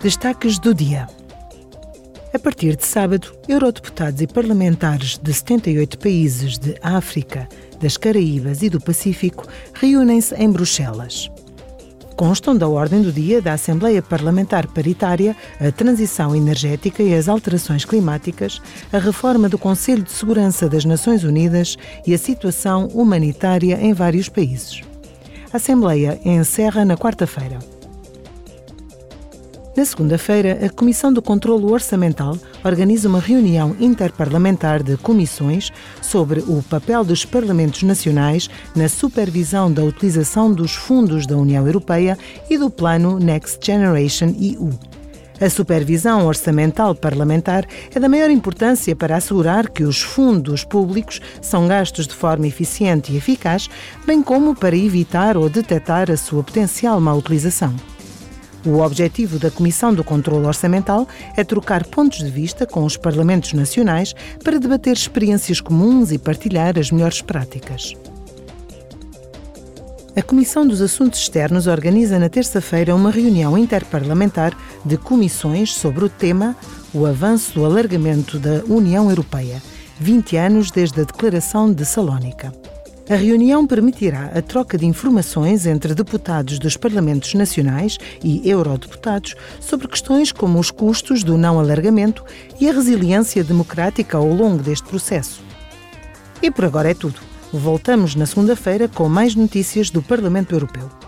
Destaques do dia. A partir de sábado, eurodeputados e parlamentares de 78 países de África, das Caraíbas e do Pacífico reúnem-se em Bruxelas. Constam da ordem do dia da Assembleia Parlamentar Paritária a transição energética e as alterações climáticas, a reforma do Conselho de Segurança das Nações Unidas e a situação humanitária em vários países. A Assembleia encerra na quarta-feira. Na segunda-feira, a Comissão do Controlo Orçamental organiza uma reunião interparlamentar de comissões sobre o papel dos parlamentos nacionais na supervisão da utilização dos fundos da União Europeia e do Plano Next Generation EU. A supervisão orçamental parlamentar é da maior importância para assegurar que os fundos públicos são gastos de forma eficiente e eficaz, bem como para evitar ou detectar a sua potencial má utilização. O objetivo da Comissão do Controlo Orçamental é trocar pontos de vista com os Parlamentos Nacionais para debater experiências comuns e partilhar as melhores práticas. A Comissão dos Assuntos Externos organiza na terça-feira uma reunião interparlamentar de comissões sobre o tema O avanço do alargamento da União Europeia, 20 anos desde a Declaração de Salónica. A reunião permitirá a troca de informações entre deputados dos Parlamentos Nacionais e eurodeputados sobre questões como os custos do não alargamento e a resiliência democrática ao longo deste processo. E por agora é tudo. Voltamos na segunda-feira com mais notícias do Parlamento Europeu.